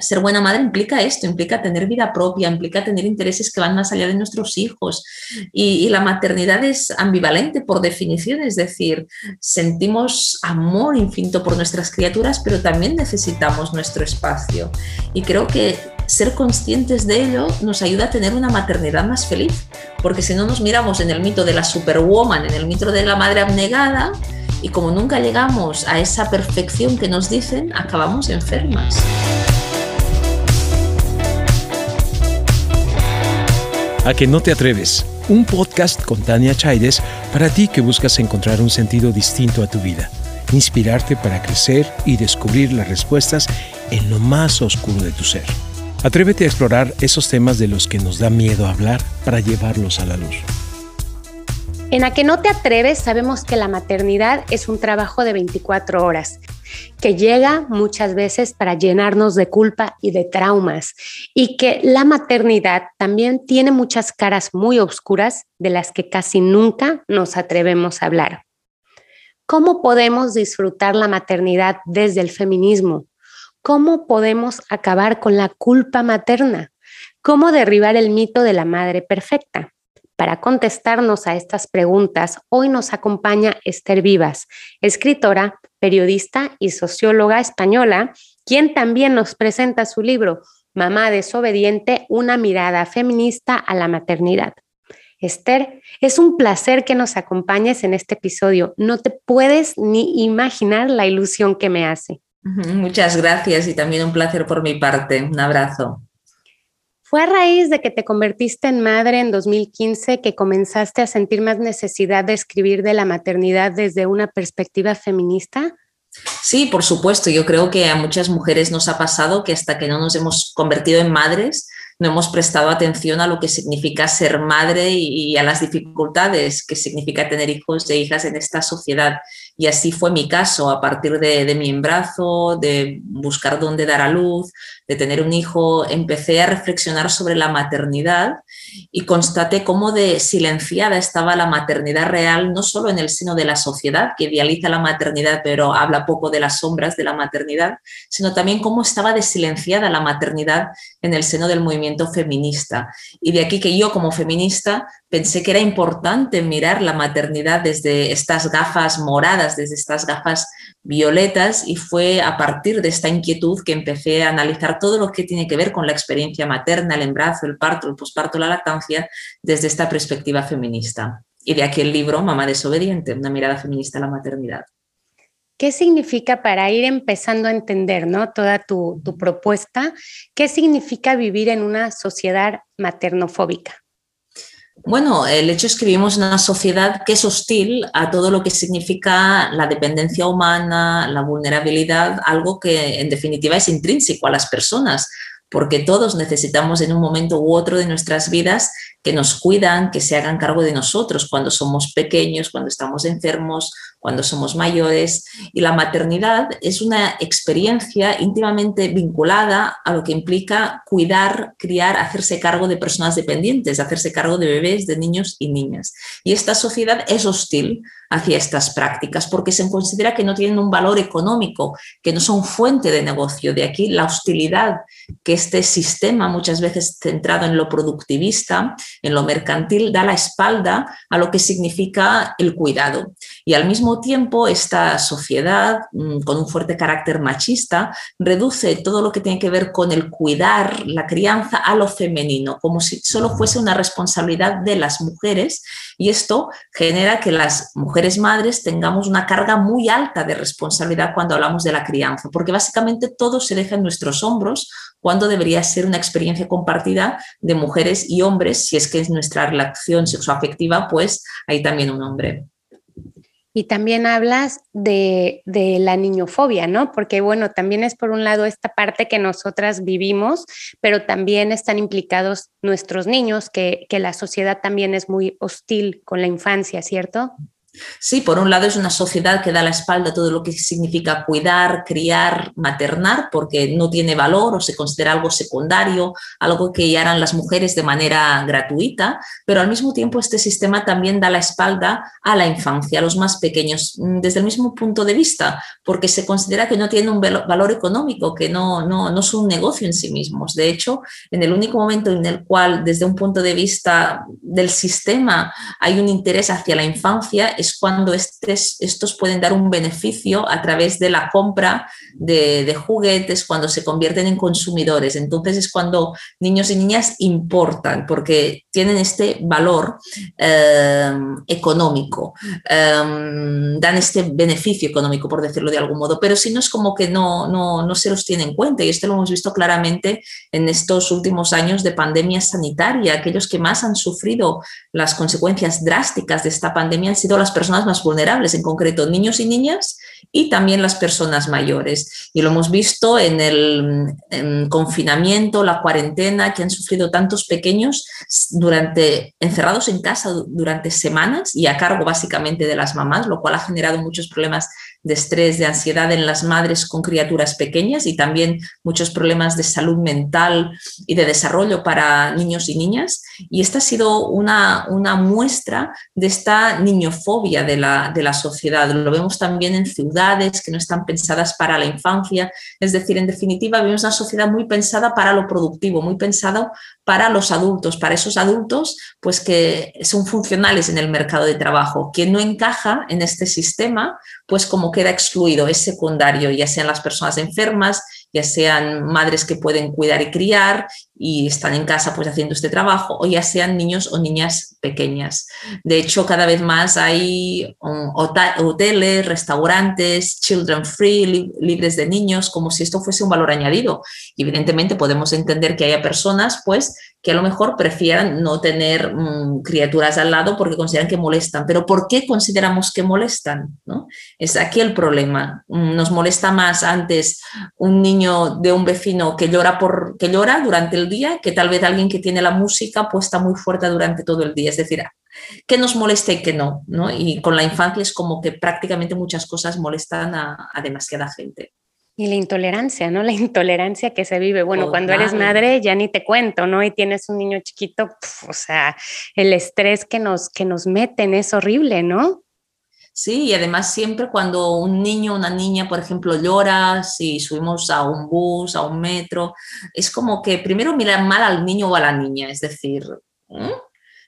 ser buena madre implica esto, implica tener vida propia, implica tener intereses que van más allá de nuestros hijos. Y, la maternidad es ambivalente por definición, es decir, sentimos amor infinito por nuestras criaturas, pero también necesitamos nuestro espacio. Y creo que ser conscientes de ello nos ayuda a tener una maternidad más feliz, porque si no nos miramos en el mito de la superwoman, en el mito de la madre abnegada, y como nunca llegamos a esa perfección que nos dicen, acabamos enfermas. A que no te atreves, un podcast con Tania Chaides para ti que buscas encontrar un sentido distinto a tu vida, inspirarte para crecer y descubrir las respuestas en lo más oscuro de tu ser. Atrévete a explorar esos temas de los que nos da miedo hablar para llevarlos a la luz. En A que no te atreves sabemos que la maternidad es un trabajo de 24 horas que llega muchas veces para llenarnos de culpa y de traumas y que la maternidad también tiene muchas caras muy oscuras de las que casi nunca nos atrevemos a hablar. ¿Cómo podemos disfrutar la maternidad desde el feminismo? ¿Cómo podemos acabar con la culpa materna? ¿Cómo derribar el mito de la madre perfecta? Para contestarnos a estas preguntas, hoy nos acompaña Esther Vivas, escritora, periodista y socióloga española, quien también nos presenta su libro Mamá desobediente, una mirada feminista a la maternidad. Esther, es un placer que nos acompañes en este episodio. No te puedes ni imaginar la ilusión que me hace. Muchas gracias y también un placer por mi parte. Un abrazo. ¿Fue a raíz de que te convertiste en madre en 2015 que comenzaste a sentir más necesidad de escribir de la maternidad desde una perspectiva feminista? Sí, por supuesto. Yo creo que a muchas mujeres nos ha pasado que hasta que no nos hemos convertido en madres, no hemos prestado atención a lo que significa ser madre y a las dificultades que significa tener hijos e hijas en esta sociedad. Y así fue mi caso, a partir de, de mi embarazo, de buscar dónde dar a luz, de tener un hijo, empecé a reflexionar sobre la maternidad y constaté cómo de silenciada estaba la maternidad real, no solo en el seno de la sociedad, que idealiza la maternidad pero habla poco de las sombras de la maternidad, sino también cómo estaba desilenciada la maternidad en el seno del movimiento feminista. Y de aquí que yo como feminista pensé que era importante mirar la maternidad desde estas gafas moradas, desde estas gafas violetas, y fue a partir de esta inquietud que empecé a analizar todo lo que tiene que ver con la experiencia materna, el embarazo, el parto, el posparto, la lactancia, desde esta perspectiva feminista. Y de aquí el libro Mamá desobediente, una mirada feminista a la maternidad. ¿Qué significa para ir empezando a entender ¿no? toda tu, tu propuesta? ¿Qué significa vivir en una sociedad maternofóbica? Bueno, el hecho es que vivimos en una sociedad que es hostil a todo lo que significa la dependencia humana, la vulnerabilidad, algo que en definitiva es intrínseco a las personas, porque todos necesitamos en un momento u otro de nuestras vidas que nos cuidan, que se hagan cargo de nosotros cuando somos pequeños, cuando estamos enfermos, cuando somos mayores. Y la maternidad es una experiencia íntimamente vinculada a lo que implica cuidar, criar, hacerse cargo de personas dependientes, hacerse cargo de bebés, de niños y niñas. Y esta sociedad es hostil hacia estas prácticas porque se considera que no tienen un valor económico, que no son fuente de negocio. De aquí la hostilidad que este sistema, muchas veces centrado en lo productivista, en lo mercantil, da la espalda a lo que significa el cuidado. Y al mismo tiempo, esta sociedad, mm, con un fuerte carácter machista, reduce todo lo que tiene que ver con el cuidar, la crianza, a lo femenino, como si solo fuese una responsabilidad de las mujeres. Y esto genera que las mujeres madres tengamos una carga muy alta de responsabilidad cuando hablamos de la crianza, porque básicamente todo se deja en nuestros hombros cuando debería ser una experiencia compartida de mujeres y hombres, si es que es nuestra relación sexoafectiva, pues hay también un hombre. Y también hablas de, la niñofobia, ¿no? Porque bueno, también es por un lado esta parte que nosotras vivimos, pero también están implicados nuestros niños, que, que la sociedad también es muy hostil con la infancia, ¿cierto? Sí, por un lado es una sociedad que da la espalda a todo lo que significa cuidar, criar, maternar, porque no tiene valor o se considera algo secundario, algo que ya harán las mujeres de manera gratuita, pero al mismo tiempo este sistema también da la espalda a la infancia, a los más pequeños, mm, desde el mismo punto de vista, porque se considera que no tienen un valor económico, que no, no, no son un negocio en sí mismos. De hecho, en el único momento en el cual, desde un punto de vista del sistema, hay un interés hacia la infancia, es cuando estos pueden dar un beneficio a través de la compra de, juguetes, cuando se convierten en consumidores. Entonces es cuando niños y niñas importan porque tienen este valor eh, económico, eh, dan este beneficio económico, por decirlo de algún modo, pero si no es como que no, no, no se los tiene en cuenta y esto lo hemos visto claramente en estos últimos años de pandemia sanitaria. Aquellos que más han sufrido las consecuencias drásticas de esta pandemia han sido las personas más vulnerables, en concreto niños y niñas y también las personas mayores. Y lo hemos visto en el confinamiento, la cuarentena que han sufrido tantos pequeños durante encerrados en casa durante semanas y a cargo básicamente de las mamás, lo cual ha generado muchos problemas de estrés, de ansiedad en las madres con criaturas pequeñas y también muchos problemas de salud mental y de desarrollo para niños y niñas. Y esta ha sido una, una muestra de esta niñofobia de la, de la sociedad. Lo vemos también en ciudades que no están pensadas para la infancia. Es decir, en definitiva, vemos una sociedad muy pensada para lo productivo, muy pensada para los adultos, para esos adultos pues que son funcionales en el mercado de trabajo. Quien no encaja en este sistema, pues como queda excluido, es secundario, ya sean las personas enfermas, ya sean madres que pueden cuidar y criar y están en casa pues haciendo este trabajo, o ya sean niños o niñas pequeñas. De hecho, cada vez más hay um, hoteles, restaurantes, children free, libres de niños, como si esto fuese un valor añadido. Evidentemente podemos entender que haya personas pues que a lo mejor prefieran no tener mm, criaturas al lado porque consideran que molestan. Pero ¿por qué consideramos que molestan? ¿no? Es aquí el problema. Mm, nos molesta más antes un niño de un vecino que llora, por, que llora durante el día que tal vez alguien que tiene la música puesta muy fuerte durante todo el día. Es decir, que nos molesta y que no, no. Y con la infancia es como que prácticamente muchas cosas molestan a, a demasiada gente. Y la intolerancia, ¿no? La intolerancia que se vive. Bueno, cuando eres madre ya ni te cuento, ¿no? Y tienes un niño chiquito, o sea, el estrés que nos, que nos meten es horrible, ¿no? Sí, y además siempre cuando un niño o una niña, por ejemplo, llora, si subimos a un bus, a un metro, es como que primero miran mal al niño o a la niña, es decir,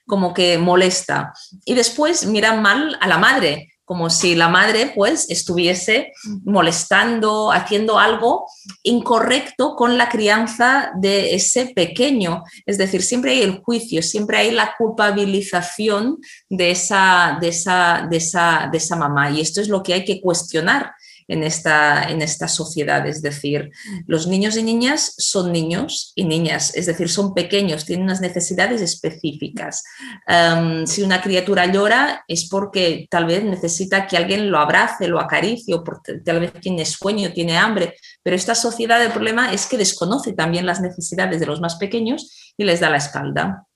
como que molesta. Y después miran mal a la madre, como si la madre pues estuviese molestando, haciendo algo incorrecto con la crianza de ese pequeño. Es decir, siempre hay el juicio, siempre hay la culpabilización de esa, de esa, de esa, de esa mamá. Y esto es lo que hay que cuestionar en esta, en esta sociedad. Es decir, los niños y niñas son niños y niñas, es decir, son pequeños, tienen unas necesidades específicas. Em, si una criatura llora es porque tal vez necesita que alguien lo abrace, lo acaricie, o porque tal vez tiene sueño, tiene hambre, pero esta sociedad el problema es que desconoce también las necesidades de los más pequeños y les da la espalda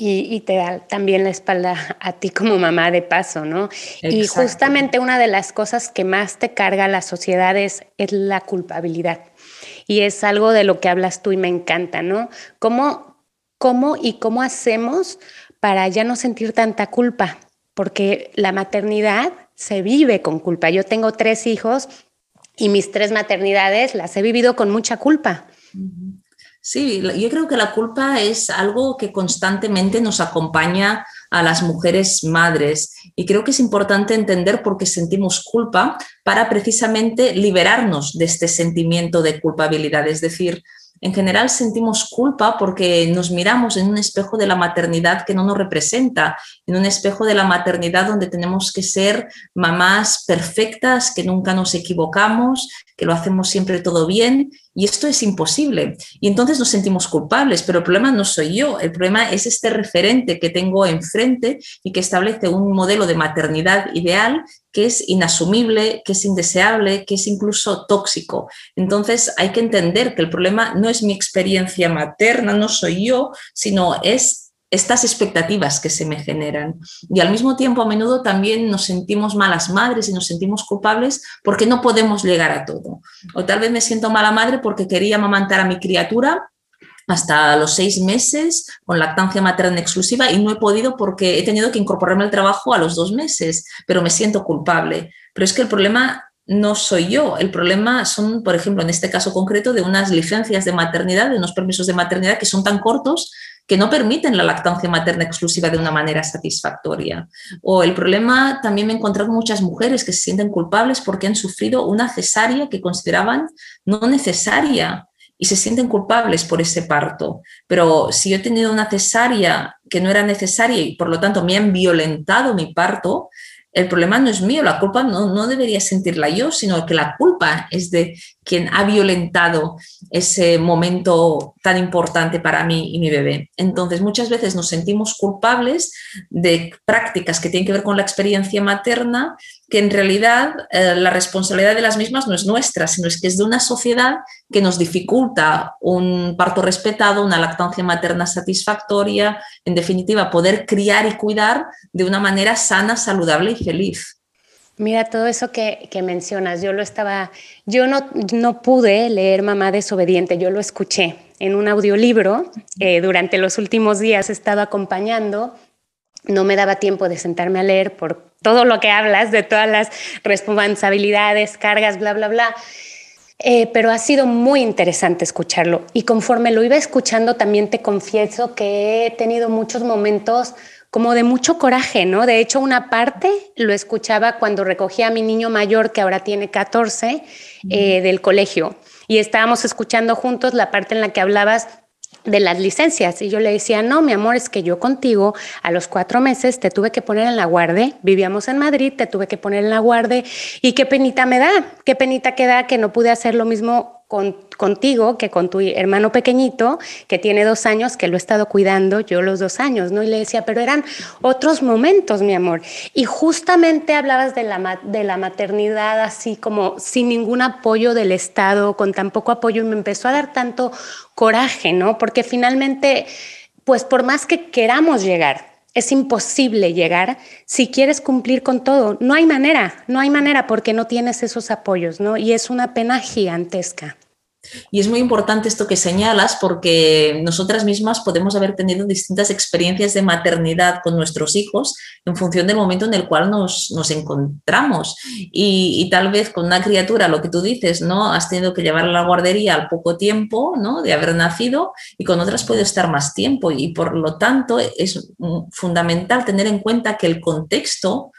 y, te da también la espalda a ti como mamá de paso, ¿no? Y justamente una de las cosas que más te carga la sociedad es, la culpabilidad. Y es algo de lo que hablas tú y me encanta, ¿no? ¿Cómo, cómo y cómo hacemos para ya no sentir tanta culpa? Porque la maternidad se vive con culpa. Yo tengo tres hijos y mis tres maternidades las he vivido con mucha culpa. Sí, yo creo que la culpa es algo que constantemente nos acompaña a las mujeres madres y creo que es importante entender por qué sentimos culpa para precisamente liberarnos de este sentimiento de culpabilidad. Es decir, en general sentimos culpa porque nos miramos en un espejo de la maternidad que no nos representa, en un espejo de la maternidad donde tenemos que ser mamás perfectas, que nunca nos equivocamos, que lo hacemos siempre todo bien y esto es imposible. Y entonces nos sentimos culpables, pero el problema no soy yo, el problema es este referente que tengo enfrente y que establece un modelo de maternidad ideal que es inasumible, que es indeseable, que es incluso tóxico. Entonces hay que entender que el problema no es mi experiencia materna, no soy yo, sino es estas expectativas que se me generan. Y al mismo tiempo, a menudo también nos sentimos malas madres y nos sentimos culpables porque no podemos llegar a todo. O tal vez me siento mala madre porque quería amamantar a mi criatura hasta los seis meses con lactancia materna exclusiva y no he podido porque he tenido que incorporarme al trabajo a los dos meses, pero me siento culpable. Pero es que el problema no soy yo. El problema son, por ejemplo, en este caso concreto, de unas licencias de maternidad, de unos permisos de maternidad que son tan cortos que no permiten la lactancia materna exclusiva de una manera satisfactoria. O el problema, también me he encontrado muchas mujeres que se sienten culpables porque han sufrido una cesárea que consideraban no necesaria y se sienten culpables por ese parto. Pero si yo he tenido una cesárea que no era necesaria y por lo tanto me han violentado mi parto, el problema no es mío, la culpa no, no debería sentirla yo, sino que la culpa es de quien ha violentado ese momento tan importante para mí y mi bebé. Entonces, muchas veces nos sentimos culpables de prácticas que tienen que ver con la experiencia materna, que en realidad eh, la responsabilidad de las mismas no es nuestra, sino es que es de una sociedad que nos dificulta un parto respetado, una lactancia materna satisfactoria, en definitiva, poder criar y cuidar de una manera sana, saludable y feliz. Mira, todo eso que, mencionas, yo lo estaba, yo no, no, pude leer Mamá desobediente, yo lo escuché en un audiolibro, eh, durante los últimos días he estado acompañando, no me daba tiempo de sentarme a leer por todo lo que hablas, de todas las responsabilidades, cargas, bla, bla, bla. Eh, pero ha sido muy interesante escucharlo. Y conforme lo iba escuchando, también te confieso que he tenido muchos momentos como de mucho coraje, ¿no? De hecho, una parte lo escuchaba cuando recogía a mi niño mayor, que ahora tiene 14, eh, del colegio. Y estábamos escuchando juntos la parte en la que hablabas de las licencias. Y yo le decía, no, mi amor, es que yo contigo a los cuatro meses te tuve que poner en la guardia, vivíamos en Madrid, te tuve que poner en la guardia y qué penita me da, qué penita que da que no pude hacer lo mismo contigo que con tu hermano pequeñito, que tiene dos años, que lo he estado cuidando yo los dos años, ¿no? Y le decía, pero eran otros momentos, mi amor. Y justamente hablabas de la, de la maternidad así como sin ningún apoyo del Estado, con tan poco apoyo, y me empezó a dar tanto coraje, ¿no? Porque finalmente, pues por más que queramos llegar, es imposible llegar si quieres cumplir con todo. No hay manera, no hay manera porque no tienes esos apoyos, ¿no? Y es una pena gigantesca. Y es muy importante esto que señalas porque nosotras mismas podemos haber tenido distintas experiencias de maternidad con nuestros hijos en función del momento en el cual nos, encontramos. Y, tal vez con una criatura, lo que tú dices, ¿no? Has tenido que llevarla a la guardería al poco tiempo ¿no? de haber nacido y con otras puede estar más tiempo. Y por lo tanto es fundamental tener en cuenta que el contexto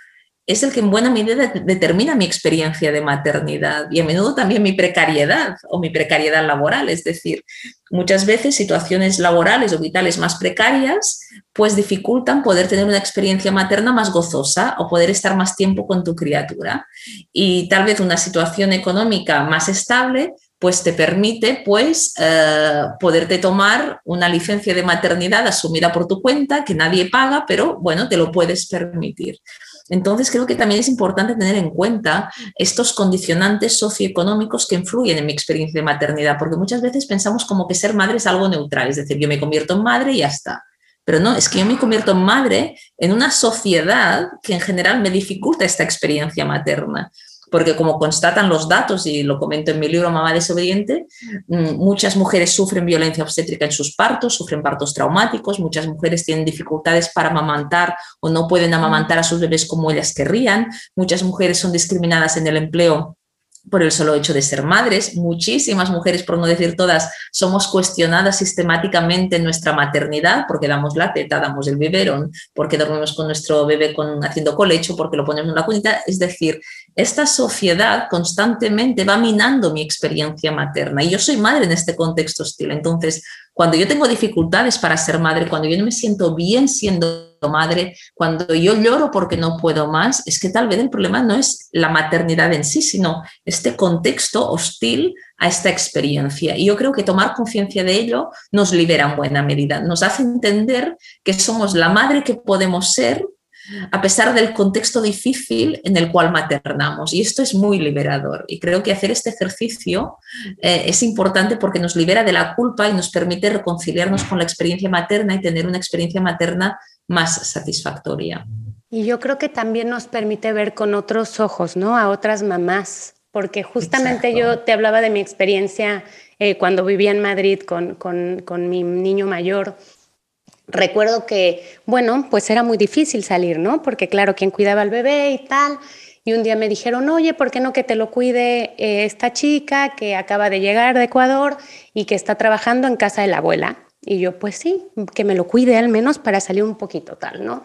es el que en buena medida determina mi experiencia de maternidad y a menudo también mi precariedad o mi precariedad laboral. Es decir, muchas veces situaciones laborales o vitales más precarias pues dificultan poder tener una experiencia materna más gozosa o poder estar más tiempo con tu criatura. Y tal vez una situación económica más estable pues te permite pues eh, poderte tomar una licencia de maternidad asumida por tu cuenta que nadie paga, pero bueno, te lo puedes permitir. Entonces, creo que también es importante tener en cuenta estos condicionantes socioeconómicos que influyen en mi experiencia de maternidad, porque muchas veces pensamos como que ser madre es algo neutral, es decir, yo me convierto en madre y ya está. Pero no, es que yo me convierto en madre en una sociedad que en general me dificulta esta experiencia materna porque como constatan los datos, y lo comento en mi libro Mamá desobediente, mm, muchas mujeres sufren violencia obstétrica en sus partos, sufren partos traumáticos, muchas mujeres tienen dificultades para amamantar o no pueden amamantar a sus bebés como ellas querrían, muchas mujeres son discriminadas en el empleo por el solo hecho de ser madres. Muchísimas mujeres, por no decir todas, somos cuestionadas sistemáticamente en nuestra maternidad porque damos la teta, damos el biberón, porque dormimos con nuestro bebé con, haciendo colecho, porque lo ponemos en la cunita. Es decir, esta sociedad constantemente va minando mi experiencia materna y yo soy madre en este contexto hostil. Entonces, cuando yo tengo dificultades para ser madre, cuando yo no me siento bien siendo madre, cuando yo lloro porque no puedo más, es que tal vez el problema no es la maternidad en sí, sino este contexto hostil a esta experiencia. Y yo creo que tomar conciencia de ello nos libera en buena medida, nos hace entender que somos la madre que podemos ser a pesar del contexto difícil en el cual maternamos. Y esto es muy liberador. Y creo que hacer este ejercicio eh, es importante porque nos libera de la culpa y nos permite reconciliarnos con la experiencia materna y tener una experiencia materna más satisfactoria. Y yo creo que también nos permite ver con otros ojos, ¿no? A otras mamás, porque justamente yo te hablaba de mi experiencia eh, cuando vivía en Madrid con, con, con mi niño mayor recuerdo que, bueno, pues era muy difícil salir, ¿no? Porque claro, quien cuidaba al bebé y tal. Y un día me dijeron, oye, ¿por qué no que te lo cuide eh, esta chica que acaba de llegar de Ecuador y que está trabajando en casa de la abuela? Y yo, pues sí, que me lo cuide al menos para salir un poquito tal, ¿no?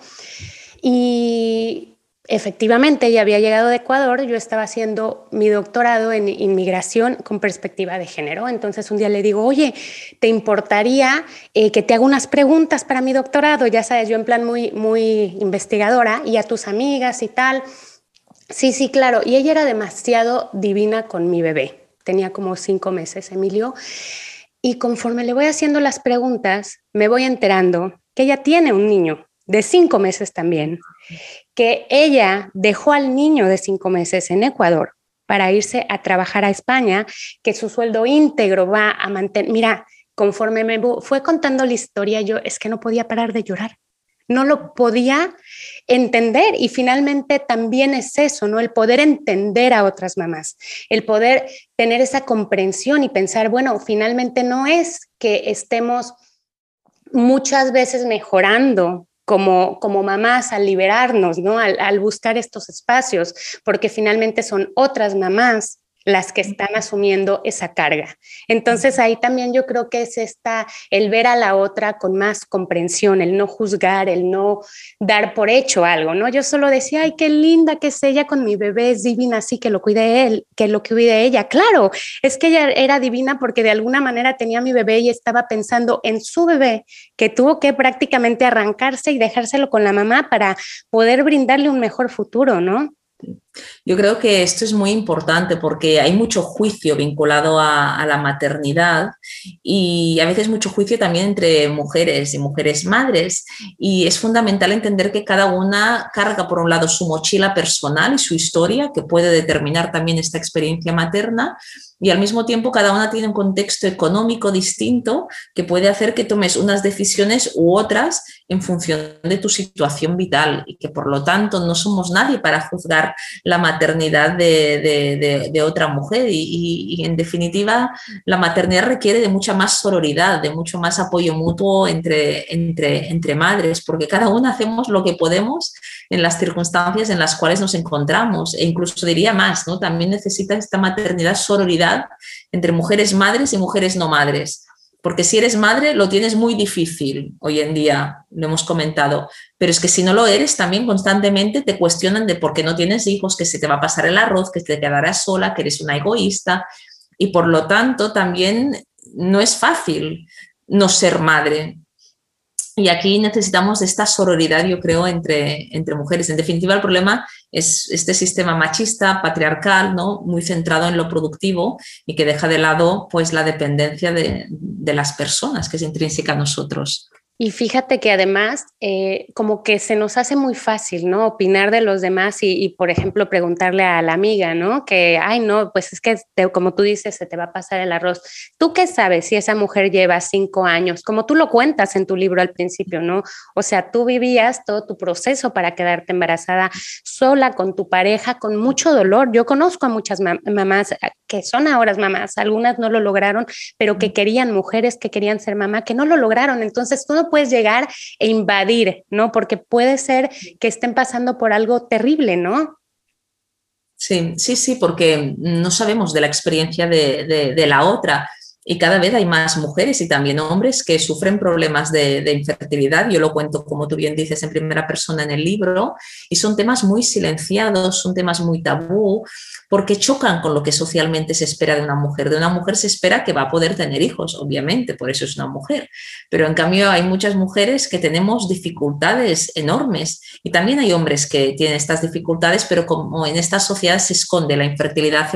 Y Efectivamente, ella había llegado de Ecuador, yo estaba haciendo mi doctorado en inmigración con perspectiva de género. Entonces un día le digo, oye, ¿te importaría eh, que te haga unas preguntas para mi doctorado? Ya sabes, yo en plan muy, muy investigadora y a tus amigas y tal. Sí, sí, claro. Y ella era demasiado divina con mi bebé. Tenía como cinco meses, Emilio. Y conforme le voy haciendo las preguntas, me voy enterando que ella tiene un niño de cinco meses también que ella dejó al niño de cinco meses en Ecuador para irse a trabajar a España, que su sueldo íntegro va a mantener. Mira, conforme me fue contando la historia, yo es que no podía parar de llorar. No lo podía entender y finalmente también es eso, ¿no? El poder entender a otras mamás, el poder tener esa comprensión y pensar, bueno, finalmente no es que estemos muchas veces mejorando como, como mamás al liberarnos, ¿no? Al, al buscar estos espacios, porque finalmente son otras mamás las que están asumiendo esa carga. Entonces ahí también yo creo que es esta, el ver a la otra con más comprensión, el no juzgar, el no dar por hecho algo, ¿no? Yo solo decía, ay, qué linda que es ella con mi bebé, es divina, así que lo cuide él, que lo cuide ella. Claro, es que ella era divina porque de alguna manera tenía mi bebé y estaba pensando en su bebé, que tuvo que prácticamente arrancarse y dejárselo con la mamá para poder brindarle un mejor futuro, ¿no? Yo creo que esto es muy importante porque hay mucho juicio vinculado a, la maternidad y a veces mucho juicio también entre mujeres y mujeres madres. Y es fundamental entender que cada una carga por un lado su mochila personal y su historia que puede determinar también esta experiencia materna y al mismo tiempo cada una tiene un contexto económico distinto que puede hacer que tomes unas decisiones u otras en función de tu situación vital y que por lo tanto no somos nadie para juzgar la maternidad de, otra mujer y, en definitiva la maternidad requiere de mucha más sororidad, de mucho más apoyo mutuo entre, entre, entre madres, porque cada una hacemos lo que podemos en las circunstancias en las cuales nos encontramos e incluso diría más, ¿no? también necesita esta maternidad sororidad entre mujeres madres y mujeres no madres. Porque si eres madre lo tienes muy difícil hoy en día, lo hemos comentado. Pero es que si no lo eres, también constantemente te cuestionan de por qué no tienes hijos, que se te va a pasar el arroz, que te quedarás sola, que eres una egoísta. Y por lo tanto también no es fácil no ser madre. Y aquí necesitamos esta sororidad, yo creo, entre, entre mujeres. En definitiva, el problema es este sistema machista, patriarcal, ¿no? muy centrado en lo productivo y que deja de lado pues, la dependencia de, de las personas, que es intrínseca a nosotros. Y fíjate que además, eh, como que se nos hace muy fácil, ¿no? Opinar de los demás y, por ejemplo, preguntarle a la amiga, ¿no? Que, ay, no, pues es que, como tú dices, se te va a pasar el arroz. ¿Tú qué sabes si esa mujer lleva cinco años? Como tú lo cuentas en tu libro al principio, ¿no? O sea, tú vivías todo tu proceso para quedarte embarazada sola con tu pareja, con mucho dolor. Yo conozco a muchas mamás eh, que son ahora mamás, algunas no lo lograron, pero que querían mujeres que querían ser mamá, que no lo lograron. Entonces, tú no puedes llegar e invadir, ¿no? Porque puede ser que estén pasando por algo terrible, ¿no? Sí, sí, sí, porque no sabemos de la experiencia de, la otra y cada vez hay más mujeres y también hombres que sufren problemas de, infertilidad. Yo lo cuento, como tú bien dices, en primera persona en el libro y son temas muy silenciados, son temas muy tabú, porque chocan con lo que socialmente se espera de una mujer. De una mujer se espera que va a poder tener hijos, obviamente, por eso es una mujer. Pero en cambio hay muchas mujeres que tenemos dificultades enormes y también hay hombres que tienen estas dificultades, pero como en esta sociedad se esconde la infertilidad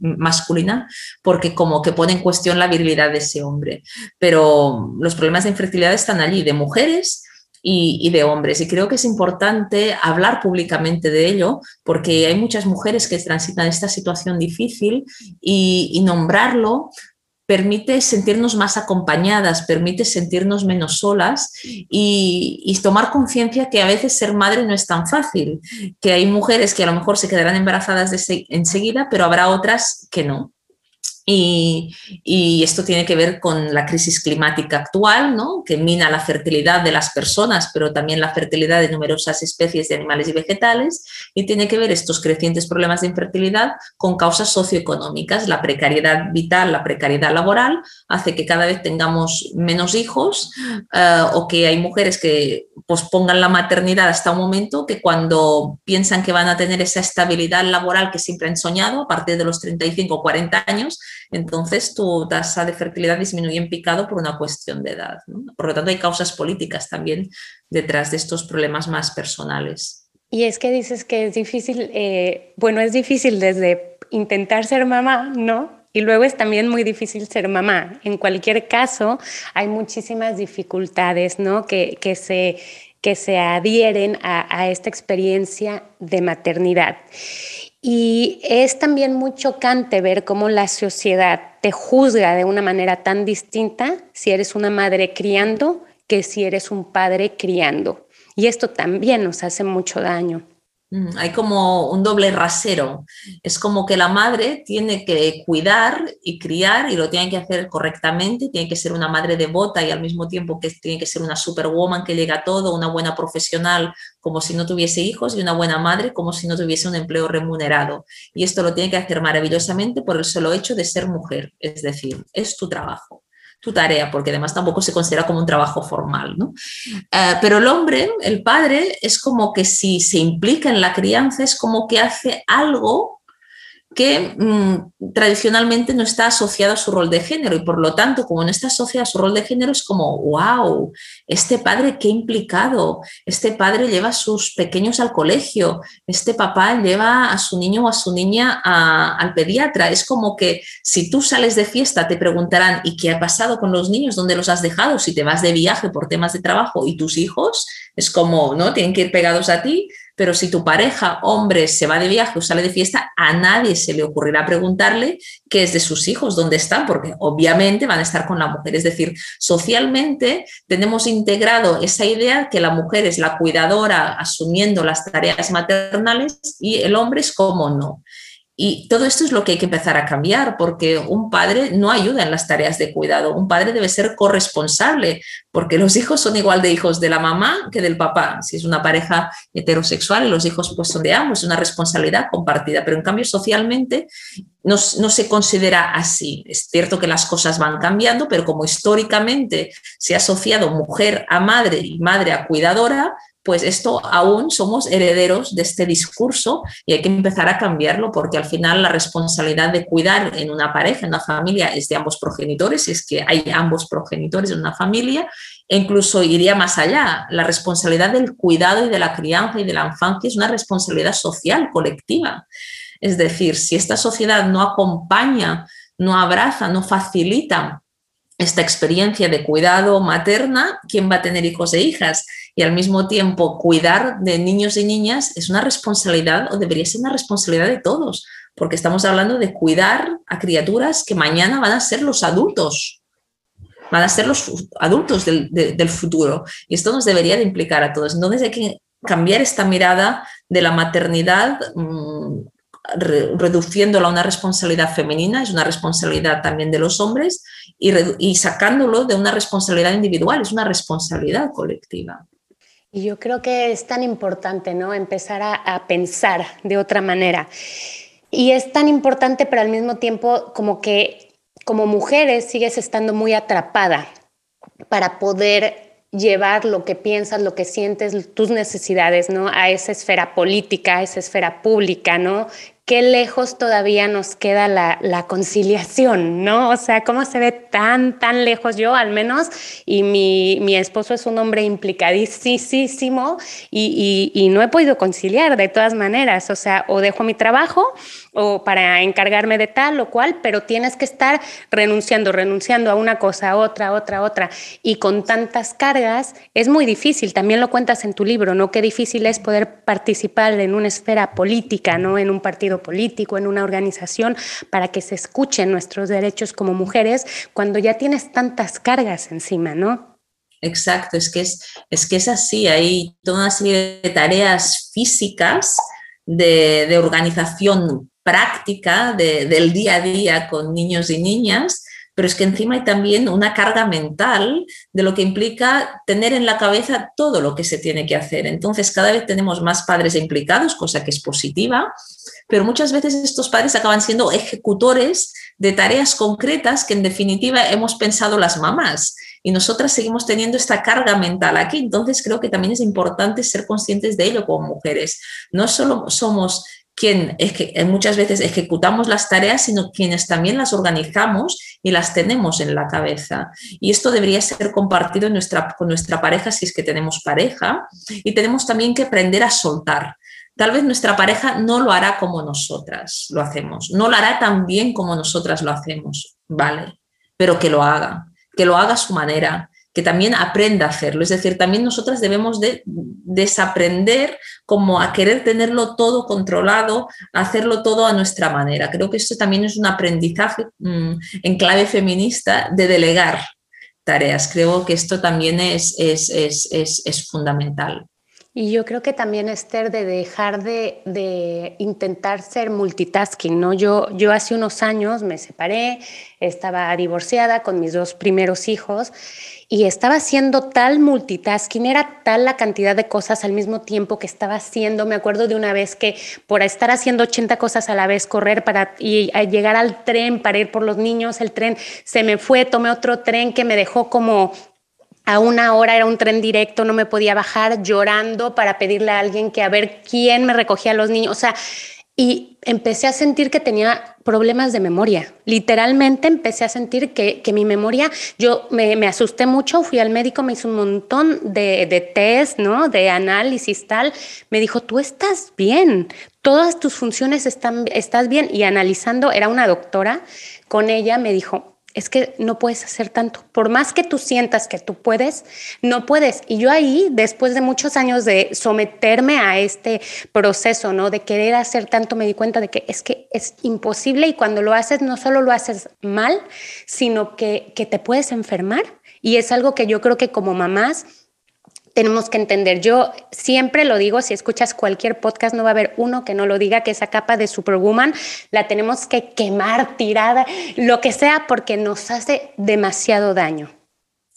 masculina porque como que pone en cuestión la virilidad de ese hombre. Pero los problemas de infertilidad están allí, de mujeres y, de hombres. Y creo que es importante hablar públicamente de ello porque hay muchas mujeres que transitan esta situación difícil y nombrarlo permite sentirnos más acompañadas, permite sentirnos menos solas y, tomar conciencia que a veces ser madre no es tan fácil, que hay mujeres que a lo mejor se quedarán embarazadas enseguida, pero habrá otras que no. Y, esto tiene que ver con la crisis climática actual, ¿no? que mina la fertilidad de las personas, pero también la fertilidad de numerosas especies de animales y vegetales, y tiene que ver estos crecientes problemas de infertilidad con causas socioeconómicas. La precariedad vital, la precariedad laboral, hace que cada vez tengamos menos hijos eh, o que hay mujeres que pospongan la maternidad hasta un momento que cuando piensan que van a tener esa estabilidad laboral que siempre han soñado, a partir de los 35 o 40 años, entonces tu tasa de fertilidad disminuye en picado por una cuestión de edad. Por lo tanto, hay causas políticas también detrás de estos problemas más personales. Y es que dices que es difícil, eh, bueno, es difícil desde intentar ser mamá, ¿no? Y luego es también muy difícil ser mamá. En cualquier caso, hay muchísimas dificultades, ¿no? Que, que se, que se adhieren a, a esta experiencia de maternidad. Y es también muy chocante ver cómo la sociedad te juzga de una manera tan distinta si eres una madre criando que si eres un padre criando. Y esto también nos hace mucho daño. Mm, hay como un doble rasero. Es como que la madre tiene que cuidar y criar y lo tiene que hacer correctamente, tiene que ser una madre devota y al mismo tiempo que tiene que ser una superwoman que llega a todo, una buena profesional como si no tuviese hijos y una buena madre como si no tuviese un empleo remunerado. Y esto lo tiene que hacer maravillosamente por el solo hecho de ser mujer, es decir, es tu trabajo tu tarea, porque además tampoco se considera como un trabajo formal. ¿no? Eh, pero el hombre, el padre, es como que si se implica en la crianza, es como que hace algo que mm, tradicionalmente no está asociado a su rol de género y por lo tanto, como no está asociado a su rol de género, es como, wow, este padre qué implicado, este padre lleva a sus pequeños al colegio, este papá lleva a su niño o a su niña al pediatra. Es como que si tú sales de fiesta te preguntarán, ¿y qué ha pasado con los niños? ¿Dónde los has dejado? Si te vas de viaje por temas de trabajo y tus hijos, es como, ¿no? Tienen que ir pegados a ti pero si tu pareja, hombre, se va de viaje o sale de fiesta, a nadie se le ocurrirá preguntarle qué es de sus hijos, dónde están, porque obviamente van a estar con la mujer. Es decir, socialmente tenemos integrado esa idea que la mujer es la cuidadora asumiendo las tareas maternales y el hombre es como no. Y todo esto es lo que hay que empezar a cambiar, porque un padre no ayuda en las tareas de cuidado, un padre debe ser corresponsable, porque los hijos son igual de hijos de la mamá que del papá. Si es una pareja heterosexual los hijos pues son de ambos, es una responsabilidad compartida, pero en cambio socialmente no, no se considera así. Es cierto que las cosas van cambiando, pero como históricamente se ha asociado mujer a madre y madre a cuidadora, pues esto aún somos herederos de este discurso y hay que empezar a cambiarlo porque al final la responsabilidad de cuidar en una pareja, en una familia, es de ambos progenitores, es que hay ambos progenitores en una familia, e incluso iría más allá. La responsabilidad del cuidado y de la crianza y de la infancia es una responsabilidad social, colectiva. Es decir, si esta sociedad no acompaña, no abraza, no facilita esta experiencia de cuidado materna, ¿quién va a tener hijos e hijas? Y al mismo tiempo, cuidar de niños y niñas es una responsabilidad o debería ser una responsabilidad de todos, porque estamos hablando de cuidar a criaturas que mañana van a ser los adultos, van a ser los adultos del, del futuro. Y esto nos debería de implicar a todos. Entonces hay que cambiar esta mirada de la maternidad mmm, reduciéndolo a una responsabilidad femenina, es una responsabilidad también de los hombres, y, sacándolo de una responsabilidad individual, es una responsabilidad colectiva. Y yo creo que es tan importante, ¿no? Empezar a, a, pensar de otra manera. Y es tan importante, pero al mismo tiempo como que como mujeres sigues estando muy atrapada para poder llevar lo que piensas, lo que sientes, tus necesidades, ¿no? A esa esfera política, a esa esfera pública, ¿no? Qué lejos todavía nos queda la, conciliación, ¿no? O sea, cómo se ve tan, tan lejos yo al menos, y mi, esposo es un hombre implicadísimo y, y, no he podido conciliar de todas maneras, o sea, o dejo mi trabajo o para encargarme de tal o cual, pero tienes que estar renunciando, renunciando a una cosa, a otra, otra, otra, y con tantas cargas es muy difícil, también lo cuentas en tu libro, ¿no? Qué difícil es poder participar en una esfera política, ¿no? En un partido político, en una organización, para que se escuchen nuestros derechos como mujeres cuando ya tienes tantas cargas encima, ¿no? Exacto, es que es, es, que es así, hay toda una serie de tareas físicas de, de organización práctica de, del día a día con niños y niñas pero es que encima hay también una carga mental de lo que implica tener en la cabeza todo lo que se tiene que hacer. Entonces, cada vez tenemos más padres implicados, cosa que es positiva, pero muchas veces estos padres acaban siendo ejecutores de tareas concretas que en definitiva hemos pensado las mamás y nosotras seguimos teniendo esta carga mental aquí. Entonces creo que también es importante ser conscientes de ello como mujeres. No solo somos quien es que eh, muchas veces ejecutamos las tareas, sino quienes también las organizamos y las tenemos en la cabeza. Y esto debería ser compartido nuestra, con nuestra pareja si es que tenemos pareja. Y tenemos también que aprender a soltar. Tal vez nuestra pareja no lo hará como nosotras lo hacemos, no lo hará tan bien como nosotras lo hacemos, ¿vale? Pero que lo haga, que lo haga a su manera, que también aprenda a hacerlo. Es decir, también nosotras debemos de desaprender como a querer tenerlo todo controlado, hacerlo todo a nuestra manera. Creo que esto también es un aprendizaje mm, en clave feminista de delegar tareas. Creo que esto también es, es, es, es fundamental. Y yo creo que también, Esther, de dejar de, de, intentar ser multitasking, ¿no? Yo, yo hace unos años me separé, estaba divorciada con mis dos primeros hijos y estaba haciendo tal multitasking, era tal la cantidad de cosas al mismo tiempo que estaba haciendo. Me acuerdo de una vez que por estar haciendo 80 cosas a la vez, correr para y llegar al tren para ir por los niños, el tren se me fue, tomé otro tren que me dejó como a una hora era un tren directo, no me podía bajar llorando para pedirle a alguien que a ver quién me recogía a los niños. O sea, y empecé a sentir que tenía problemas de memoria. Literalmente empecé a sentir que, mi memoria, yo me, asusté mucho, fui al médico, me hizo un montón de, de test, ¿no? De análisis tal. Me dijo, tú estás bien, todas tus funciones están, estás bien. Y analizando, era una doctora, con ella me dijo, es que no puedes hacer tanto. Por más que tú sientas que tú puedes, no puedes. Y yo ahí, después de muchos años de someterme a este proceso, ¿no? De querer hacer tanto, me di cuenta de que es que es imposible y cuando lo haces, no solo lo haces mal, sino que, que te puedes enfermar. Y es algo que yo creo que como mamás tenemos que entender. Yo siempre lo digo, si escuchas cualquier podcast, no va a haber uno que no lo diga, que esa capa de Superwoman la tenemos que quemar, tirada, lo que sea, porque nos hace demasiado daño.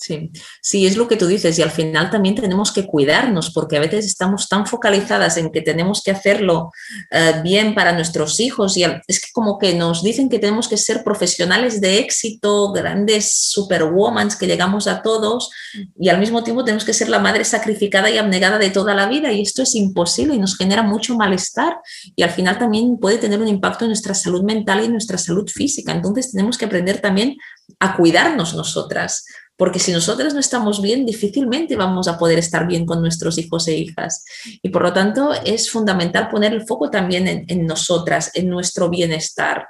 Sí, sí, es lo que tú dices y al final también tenemos que cuidarnos porque a veces estamos tan focalizadas en que tenemos que hacerlo eh, bien para nuestros hijos y es que como que nos dicen que tenemos que ser profesionales de éxito, grandes superwomans que llegamos a todos y al mismo tiempo tenemos que ser la madre sacrificada y abnegada de toda la vida y esto es imposible y nos genera mucho malestar y al final también puede tener un impacto en nuestra salud mental y en nuestra salud física. Entonces tenemos que aprender también a cuidarnos nosotras porque si nosotras no estamos bien, difícilmente vamos a poder estar bien con nuestros hijos e hijas. Y por lo tanto es fundamental poner el foco también en, nosotras, en nuestro bienestar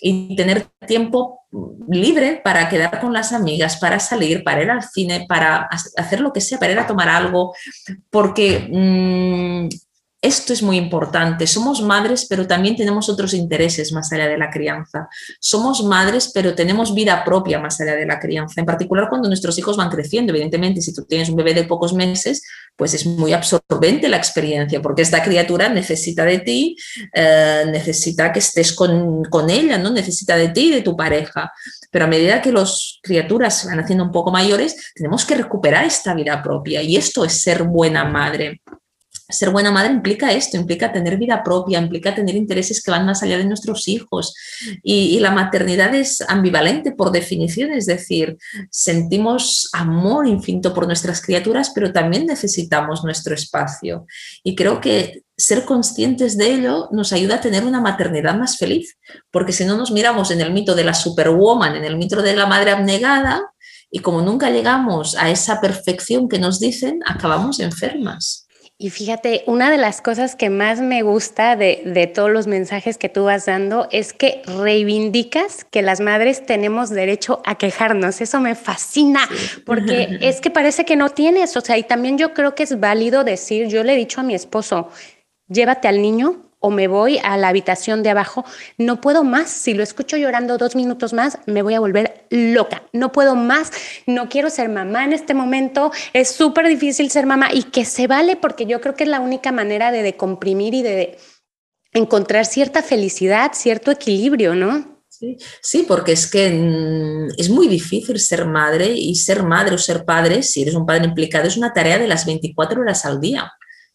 y tener tiempo libre para quedar con las amigas, para salir, para ir al cine, para hacer lo que sea, para ir a tomar algo, porque mm, esto es muy importante. Somos madres, pero también tenemos otros intereses más allá de la crianza. Somos madres, pero tenemos vida propia más allá de la crianza. En particular cuando nuestros hijos van creciendo. Evidentemente, si tú tienes un bebé de pocos meses, pues es muy absorbente la experiencia, porque esta criatura necesita de ti, eh, necesita que estés con, con ella, ¿no? necesita de ti y de tu pareja. Pero a medida que las criaturas se van haciendo un poco mayores, tenemos que recuperar esta vida propia y esto es ser buena madre ser buena madre implica esto, implica tener vida propia, implica tener intereses que van más allá de nuestros hijos. Y, la maternidad es ambivalente por definición, es decir, sentimos amor infinito por nuestras criaturas, pero también necesitamos nuestro espacio. Y creo que ser conscientes de ello nos ayuda a tener una maternidad más feliz, porque si no nos miramos en el mito de la superwoman, en el mito de la madre abnegada, y como nunca llegamos a esa perfección que nos dicen, acabamos enfermas. Y fíjate, una de las cosas que más me gusta de, todos los mensajes que tú vas dando es que reivindicas que las madres tenemos derecho a quejarnos. Eso me fascina, porque es que parece que no tienes. O sea, y también yo creo que es válido decir, yo le he dicho a mi esposo, llévate al niño o me voy a la habitación de abajo, no puedo más. Si lo escucho llorando dos minutos más, me voy a volver loca. No puedo más, no quiero ser mamá en este momento. Es súper difícil ser mamá y que se vale porque yo creo que es la única manera de decomprimir y de encontrar cierta felicidad, cierto equilibrio, ¿no? Sí, sí, porque es que mm, es muy difícil ser madre y ser madre o ser padre, si eres un padre implicado, es una tarea de las 24 horas al día.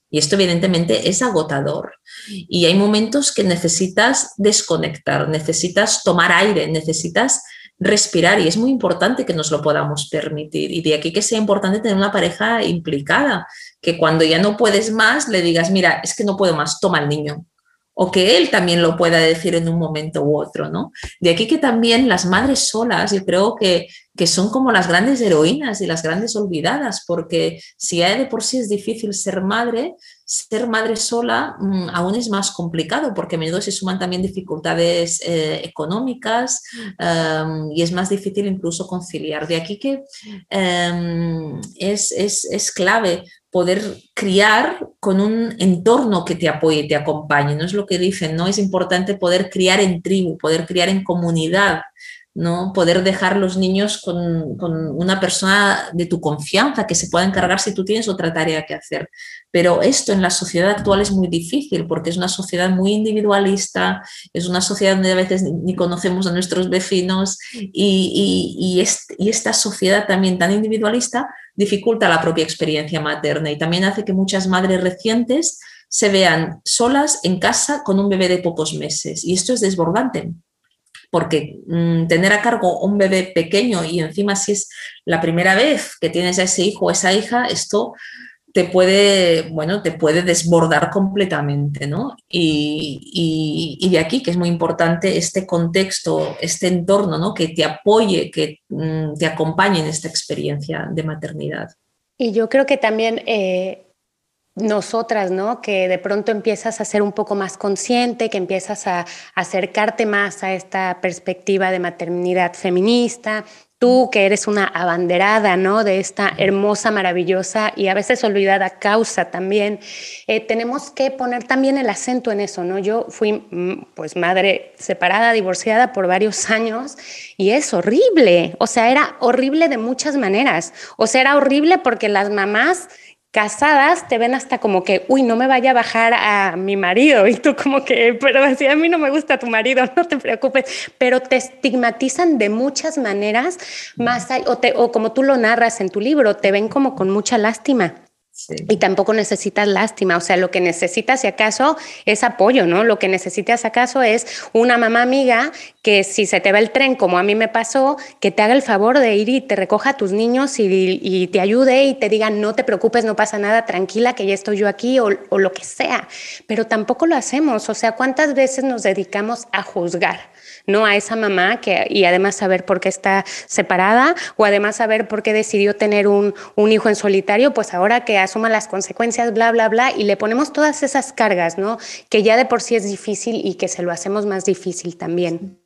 Y esto evidentemente es agotador. Y hay momentos que necesitas desconectar, necesitas tomar aire, necesitas respirar y es muy importante que nos lo podamos permitir. Y de aquí que sea importante tener una pareja implicada, que cuando ya no puedes más le digas, mira, es que no puedo más, toma al niño. O que él también lo pueda decir en un momento u otro, ¿no? De aquí que también las madres solas, yo creo que que son como las grandes heroínas y las grandes olvidadas, porque si de por sí es difícil ser madre, ser madre sola mm, aún es más complicado, porque a menudo se suman también dificultades eh, económicas em, y es más difícil incluso conciliar. De aquí que em, es, es, es clave poder criar con un entorno que te apoye, te acompañe. No es lo que dicen, ¿no? Es importante poder criar en tribu, poder criar en comunidad, ¿no? Poder dejar los niños con, una persona de tu confianza que se pueda encargar si tú tienes otra tarea que hacer. Pero esto en la sociedad actual es muy difícil porque es una sociedad muy individualista, es una sociedad donde a veces ni conocemos a nuestros vecinos y, y esta sociedad también tan individualista dificulta la propia experiencia materna y también hace que muchas madres recientes se vean solas en casa con un bebé de pocos meses y esto es desbordante porque mm, tener a cargo un bebé pequeño y encima si es la primera vez que tienes a ese hijo o esa hija, esto te puede, bueno, te puede desbordar completamente, ¿no? Y, de aquí que es muy importante este contexto, este entorno, ¿no? Que te apoye, que mm, te acompañe en esta experiencia de maternidad. Y yo creo que también eh, nosotras, ¿no? Que de pronto empiezas a ser un poco más consciente, que empiezas a, acercarte más a esta perspectiva de maternidad feminista. Tú que eres una abanderada, ¿no? De esta hermosa, maravillosa y a veces olvidada causa también. Eh, tenemos que poner también el acento en eso, ¿no? Yo fui, mm, pues, madre separada, divorciada por varios años y es horrible. O sea, era horrible de muchas maneras. O sea, era horrible porque las mamás casadas te ven hasta como que, uy, no me vaya a bajar a mi marido. Y tú como que, pero si a mí no me gusta tu marido, no te preocupes. Pero te estigmatizan de muchas maneras, más o, o como tú lo narras en tu libro, te ven como con mucha lástima. Y tampoco necesitas lástima, o sea, lo que necesitas si acaso es apoyo, ¿no? Lo que necesitas acaso es una mamá amiga que si se te va el tren, como a mí me pasó, que te haga el favor de ir y te recoja a tus niños y, te ayude y te diga, no te preocupes, no pasa nada, tranquila, que ya estoy yo aquí o, o lo que sea. Pero tampoco lo hacemos, o sea, ¿cuántas veces nos dedicamos a juzgar? ¿no? A esa mamá que, y además saber por qué está separada o además saber por qué decidió tener un, un hijo en solitario, pues ahora que asuma las consecuencias, bla, bla, bla, y le ponemos todas esas cargas, ¿no? Que ya de por sí es difícil y que se lo hacemos más difícil también.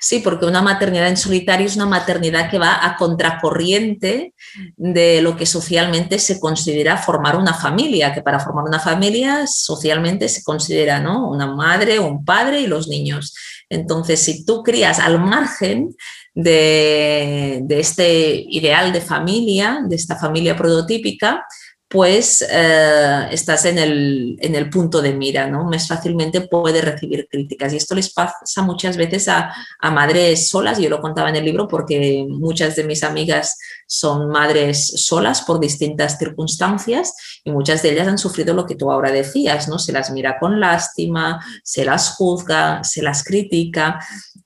Sí, porque una maternidad en solitario es una maternidad que va a contracorriente de lo que socialmente se considera formar una familia, que para formar una familia socialmente se considera ¿no? una madre, un padre y los niños. Entonces, si tú crías al margen de, de este ideal de familia, de esta familia prototípica, pues eh, estás en el, punto de mira, ¿no? Más fácilmente puedes recibir críticas. Y esto les pasa muchas veces a, madres solas, yo lo contaba en el libro porque muchas de mis amigas son madres solas por distintas circunstancias y muchas de ellas han sufrido lo que tú ahora decías, ¿no? Se las mira con lástima, se las juzga, se las critica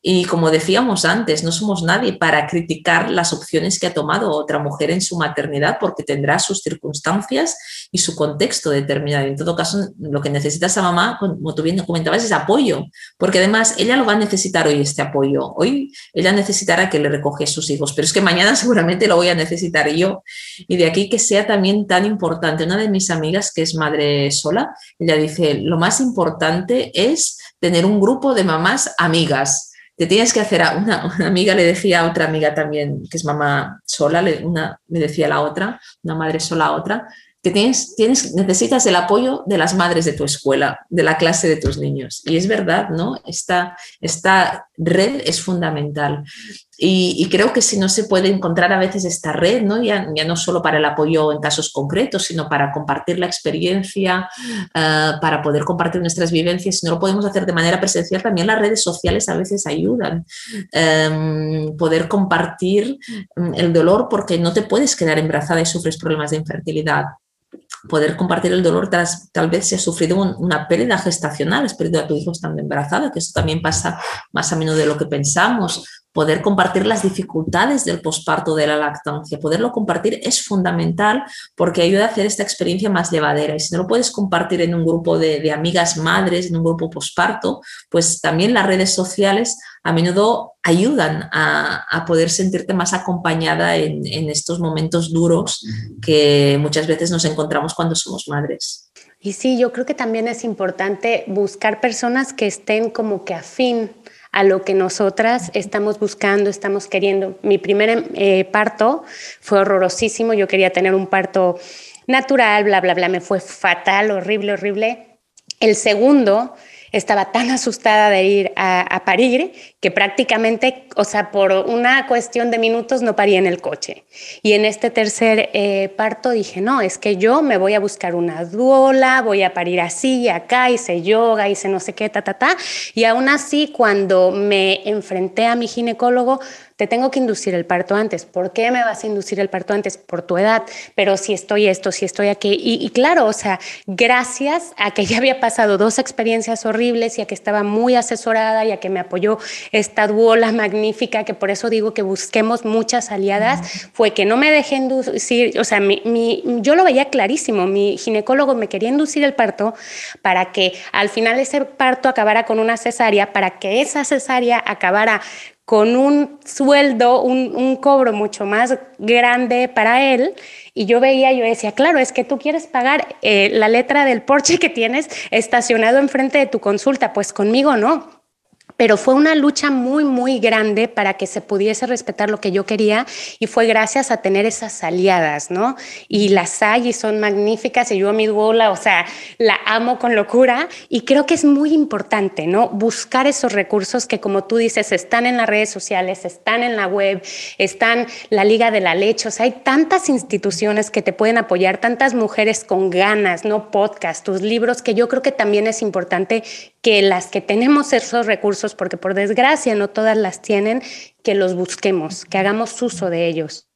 Y como decíamos antes, no somos nadie para criticar las opciones que ha tomado otra mujer en su maternidad porque tendrá sus circunstancias y su contexto determinado. En todo caso, lo que necesita esa mamá, como tú bien comentabas, es apoyo, porque además ella lo va a necesitar hoy este apoyo. Hoy ella necesitará que le recoge sus hijos, pero es que mañana seguramente lo voy a necesitar yo. Y de aquí que sea también tan importante. Una de mis amigas, que es madre sola, ella dice, lo más importante es tener un grupo de mamás amigas te tienes que hacer a una, amiga le decía a otra amiga también que es mamá sola una le decía la otra una madre sola a otra que tienes, tienes necesitas el apoyo de las madres de tu escuela de la clase de tus niños. Y es verdad no esta esta red es fundamental y, creo que si no se puede encontrar a veces esta red, ¿no? Ya, ya, no solo para el apoyo en casos concretos, sino para compartir la experiencia, eh, para poder compartir nuestras vivencias, si no lo podemos hacer de manera presencial, también las redes sociales a veces ayudan. Em, poder compartir mm, el dolor porque no te puedes quedar embarazada y sufres problemas de infertilidad poder compartir el dolor tras tal vez si has sufrido una pérdida gestacional, has perdido a tu hijo estando embarazada, que eso también pasa más a menudo de lo que pensamos, poder compartir las dificultades del posparto de la lactancia. Poderlo compartir es fundamental porque ayuda a hacer esta experiencia más llevadera. Y si no lo puedes compartir en un grupo de, amigas madres, en un grupo posparto, pues también las redes sociales a menudo ayudan a, poder sentirte más acompañada en, en estos momentos duros que muchas veces nos encontramos cuando somos madres. Y sí, yo creo que también es importante buscar personas que estén como que afín a lo que nosotras estamos buscando, estamos queriendo. Mi primer eh, parto fue horrorosísimo, yo quería tener un parto natural, bla, bla, bla, me fue fatal, horrible, horrible. El segundo estaba tan asustada de ir a, parir que prácticamente, o sea, por una cuestión de minutos no parí en el coche. Y en este tercer eh, parto dije, no, es que yo me voy a buscar una duola, voy a parir así y acá, hice yoga, hice no sé qué, ta, ta, ta. Y aún así, cuando me enfrenté a mi ginecólogo, te tengo que inducir el parto antes. ¿Por qué me vas a inducir el parto antes? Por tu edad, pero si estoy esto, si estoy aquí. Y, claro, o sea, gracias a que ya había pasado dos experiencias horribles y a que estaba muy asesorada y a que me apoyó esta duola magnífica, que por eso digo que busquemos muchas aliadas, fue que no me dejé inducir, o sea, mi, yo lo veía clarísimo, mi ginecólogo me quería inducir el parto para que al final ese parto acabara con una cesárea, para que esa cesárea acabara con un sueldo, un, cobro mucho más grande para él. Y yo veía, yo decía, claro, es que tú quieres pagar eh, la letra del Porsche que tienes estacionado enfrente de tu consulta, pues conmigo no pero fue una lucha muy, muy grande para que se pudiese respetar lo que yo quería y fue gracias a tener esas aliadas, ¿no? Y las hay y son magníficas y yo a mi duola, o sea, la amo con locura y creo que es muy importante, ¿no? Buscar esos recursos que como tú dices están en las redes sociales, están en la web, están la Liga de la Leche, o sea, hay tantas instituciones que te pueden apoyar, tantas mujeres con ganas, ¿no? Podcast, tus libros, que yo creo que también es importante que las que tenemos esos recursos, porque por desgracia no todas las tienen, que los busquemos, que hagamos uso de ellos.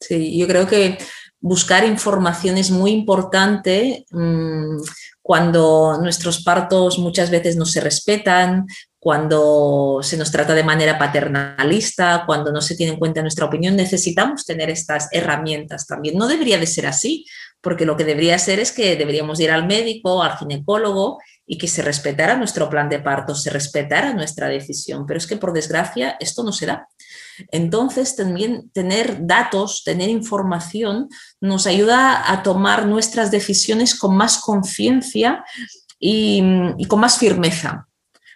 Sí, yo creo que buscar información es muy importante mm, cuando nuestros partos muchas veces no se respetan, cuando se nos trata de manera paternalista, cuando no se tiene en cuenta nuestra opinión, necesitamos tener estas herramientas también. No debería de ser así, porque lo que debería ser es que deberíamos ir al médico, al ginecólogo y que se respetara nuestro plan de parto, se respetara nuestra decisión. Pero es que por desgracia esto no se da. Entonces, también tener datos, tener información, nos ayuda a tomar nuestras decisiones con más conciencia y, con más firmeza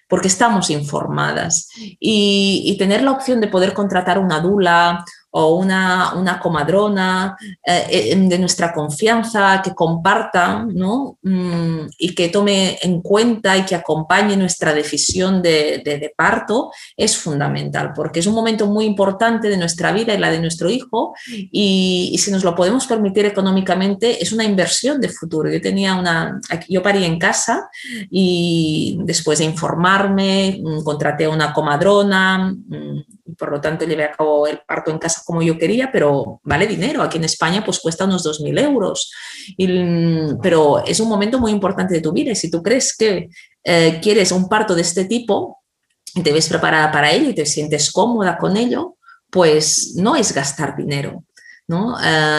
porque estamos informadas. Y, y, tener la opción de poder contratar una dula o una, una comadrona eh, eh, de nuestra confianza que comparta ¿no? Mm, y que tome en cuenta y que acompañe nuestra decisión de, de, parto es fundamental porque es un momento muy importante de nuestra vida y la de nuestro hijo y, y, si nos lo podemos permitir económicamente es una inversión de futuro. Yo tenía una, yo parí en casa y después de informarme mm, contraté a una comadrona mm, y por lo tanto llevé a cabo el parto en casa como yo quería, pero vale dinero. Aquí en España pues cuesta unos 2.000 euros. pero es un momento muy importante de tu vida y si tú crees que eh, quieres un parto de este tipo, te ves preparada para ello y te sientes cómoda con ello, pues no es gastar dinero, ¿no?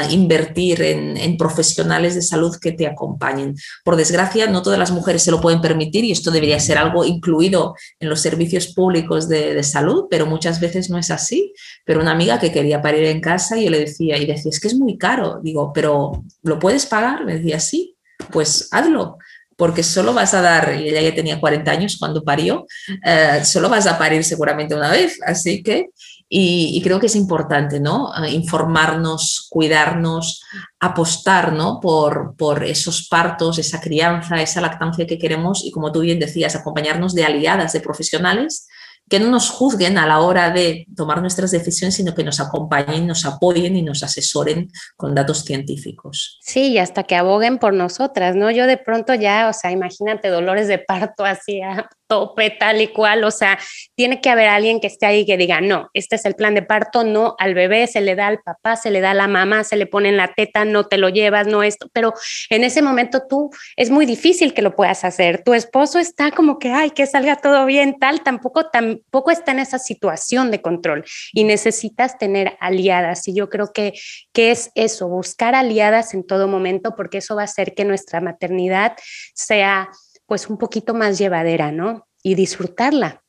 Invertir en, profesionales de salud que te acompañen. Por desgracia, no todas las mujeres se lo pueden permitir y esto debería ser algo incluido en los servicios públicos de, salud, pero muchas veces no es así. Pero una amiga que quería parir en casa y yo le decía, y decía, es que es muy caro. Digo, pero ¿lo puedes pagar? Me decía, sí, pues hazlo porque solo vas a dar, y ella ya tenía 40 años cuando parió, eh, solo vas a parir seguramente una vez, así que y, creo que es importante, ¿no? Ah, informarnos, cuidarnos, apostar, ¿no? Por, por esos partos, esa crianza, esa lactancia que queremos y, como tú bien decías, acompañarnos de aliadas, de profesionales que no nos juzguen a la hora de tomar nuestras decisiones, sino que nos acompañen, nos apoyen y nos asesoren con datos científicos. Sí, y hasta que aboguen por nosotras, ¿no? Yo de pronto ya, o sea, imagínate dolores de parto así tope, tal y cual. O sea, tiene que haber alguien que esté ahí que diga, no, este es el plan de parto, no, al bebé se le da al papá, se le da a la mamá, se le pone en la teta, no te lo llevas, no esto. Pero en ese momento tú es muy difícil que lo puedas hacer. Tu esposo está como que, ay, que salga todo bien, tal, tampoco, tampoco está en esa situación de control y necesitas tener aliadas. Y yo creo que, que es eso, buscar aliadas en todo momento, porque eso va a hacer que nuestra maternidad sea pues un poquito más llevadera, ¿no? Y disfrutarla.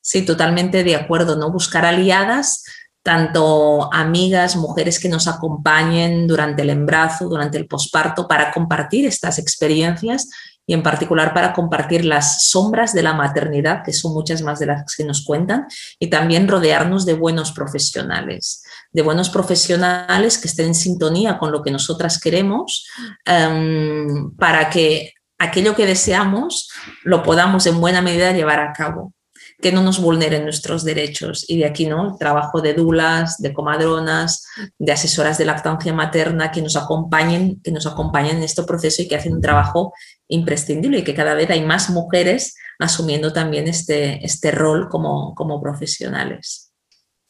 Sí, totalmente de acuerdo, ¿no? Buscar aliadas, tanto amigas, mujeres que nos acompañen durante el embarazo, durante el posparto, para compartir estas experiencias y en particular para compartir las sombras de la maternidad, que son muchas más de las que nos cuentan, y también rodearnos de buenos profesionales, de buenos profesionales que estén en sintonía con lo que nosotras queremos, em, para que aquello que deseamos lo podamos en buena medida llevar a cabo, que no nos vulneren nuestros derechos. Y de aquí, ¿no? El trabajo de dulas, de comadronas, de asesoras de lactancia materna que nos acompañen, que nos acompañen en este proceso y que hacen un trabajo imprescindible y que cada vez hay más mujeres asumiendo también este, este rol como, como profesionales.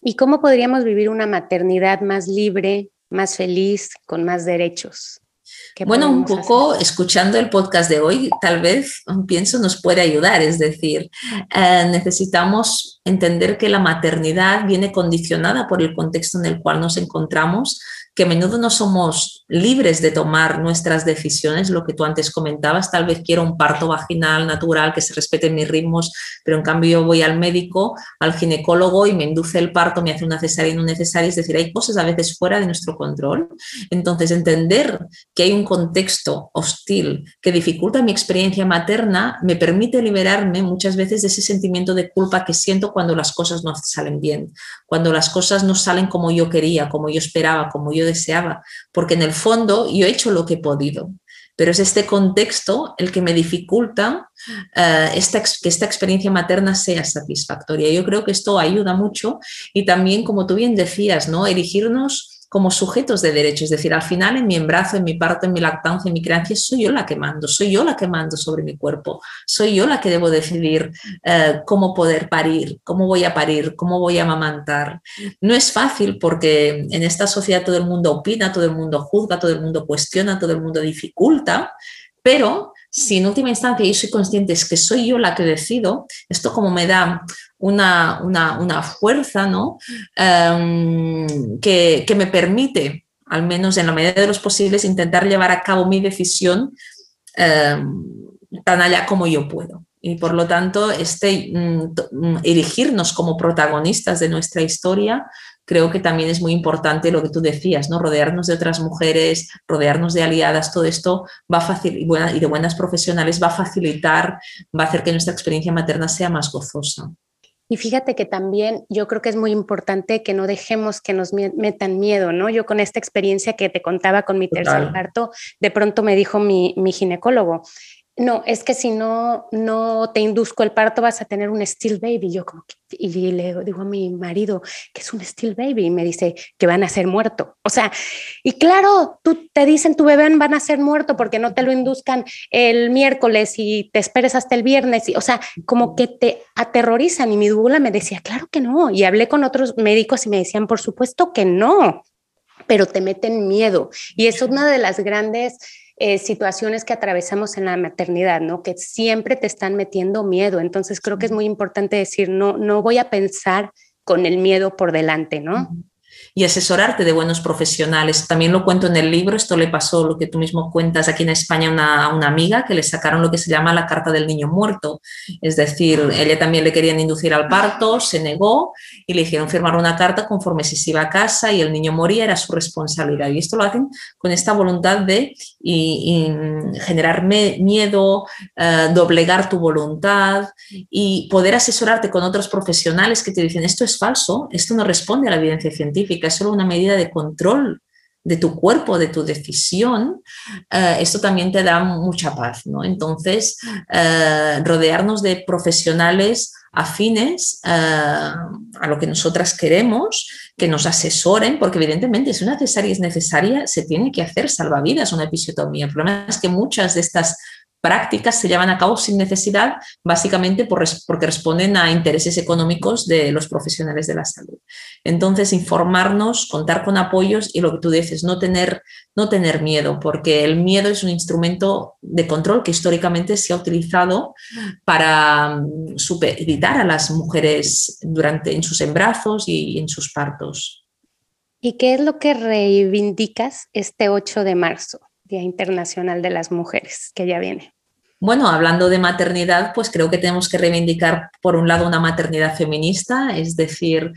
¿Y cómo podríamos vivir una maternidad más libre, más feliz, con más derechos? Bueno, un poco escuchando el podcast de hoy, tal vez pienso nos puede ayudar. Es decir, eh, necesitamos entender que la maternidad viene condicionada por el contexto en el cual nos encontramos que a menudo no somos libres de tomar nuestras decisiones, lo que tú antes comentabas, tal vez quiero un parto vaginal natural, que se respeten mis ritmos, pero en cambio yo voy al médico, al ginecólogo y me induce el parto, me hace una cesárea y no necesaria, es decir, hay cosas a veces fuera de nuestro control. Entonces, entender que hay un contexto hostil que dificulta mi experiencia materna me permite liberarme muchas veces de ese sentimiento de culpa que siento cuando las cosas no salen bien, cuando las cosas no salen como yo quería, como yo esperaba, como yo deseaba, porque en el fondo yo he hecho lo que he podido. Pero es este contexto el que me dificulta eh, esta, que esta experiencia materna sea satisfactoria. Yo creo que esto ayuda mucho y también, como tú bien decías, ¿no? erigirnos como sujetos de derecho. Es decir, al final en mi embarazo, en mi parto, en mi lactancia, en mi crianza, soy yo la que mando, soy yo la que mando sobre mi cuerpo, soy yo la que debo decidir eh, cómo poder parir, cómo voy a parir, cómo voy a amamantar. No es fácil porque en esta sociedad todo el mundo opina, todo el mundo juzga, todo el mundo cuestiona, todo el mundo dificulta, pero si en última instancia yo soy consciente es que soy yo la que decido, esto como me da una, una, fuerza ¿no? Em, que, me permite, al menos en la medida de los posibles, intentar llevar a cabo mi decisión em, tan allá como yo puedo. Y por lo tanto, este, mm, erigirnos como protagonistas de nuestra historia creo que también es muy importante lo que tú decías, ¿no? Rodearnos de otras mujeres, rodearnos de aliadas, todo esto va a facilitar, y de buenas profesionales va a facilitar, va a hacer que nuestra experiencia materna sea más gozosa. Y fíjate que también yo creo que es muy importante que no dejemos que nos metan miedo, ¿no? Yo con esta experiencia que te contaba con mi tercer parto, de pronto me dijo mi, mi ginecólogo, no, es que si no, no te induzco el parto vas a tener un still baby. Yo como que, y le digo a mi marido que es un still baby y me dice que van a ser muerto. O sea, y claro, tú te dicen tu bebé van a ser muerto porque no te lo induzcan el miércoles y te esperes hasta el viernes. Y, o sea, como que te aterrorizan y mi dula me decía, claro que no. Y hablé con otros médicos y me decían, por supuesto que no, pero te meten miedo. Y es una de las grandes eh, situaciones que atravesamos en la maternidad, ¿no? Que siempre te están metiendo miedo. Entonces creo que es muy importante decir, no, no voy a pensar con el miedo por delante, ¿no? y asesorarte de buenos profesionales. También lo cuento en el libro, esto le pasó, lo que tú mismo cuentas aquí en España, a una, amiga que le sacaron lo que se llama la carta del niño muerto. Es decir, ella también le querían inducir al parto, se negó y le hicieron firmar una carta conforme si se iba a casa y el niño moría, era su responsabilidad. Y esto lo hacen con esta voluntad de y, generar miedo, eh, doblegar tu voluntad y poder asesorarte con otros profesionales que te dicen esto es falso, esto no responde a la evidencia científica es solo una medida de control de tu cuerpo, de tu decisión, eh, esto también te da mucha paz. ¿no? Entonces, eh, rodearnos de profesionales afines eh, a lo que nosotras queremos, que nos asesoren, porque evidentemente si una cesárea es necesaria, se tiene que hacer salvavidas una episiotomía. El problema es que muchas de estas prácticas se llevan a cabo sin necesidad, básicamente porque responden a intereses económicos de los profesionales de la salud. Entonces, informarnos, contar con apoyos y lo que tú dices, no tener, no tener miedo, porque el miedo es un instrumento de control que históricamente se ha utilizado para mm, supeditar a las mujeres durante, en sus embrazos y en sus partos. ¿Y qué es lo que reivindicas este 8 de marzo? Día Internacional de las Mujeres, que ya viene. Bueno, hablando de maternidad, pues creo que tenemos que reivindicar, por un lado, una maternidad feminista, es decir,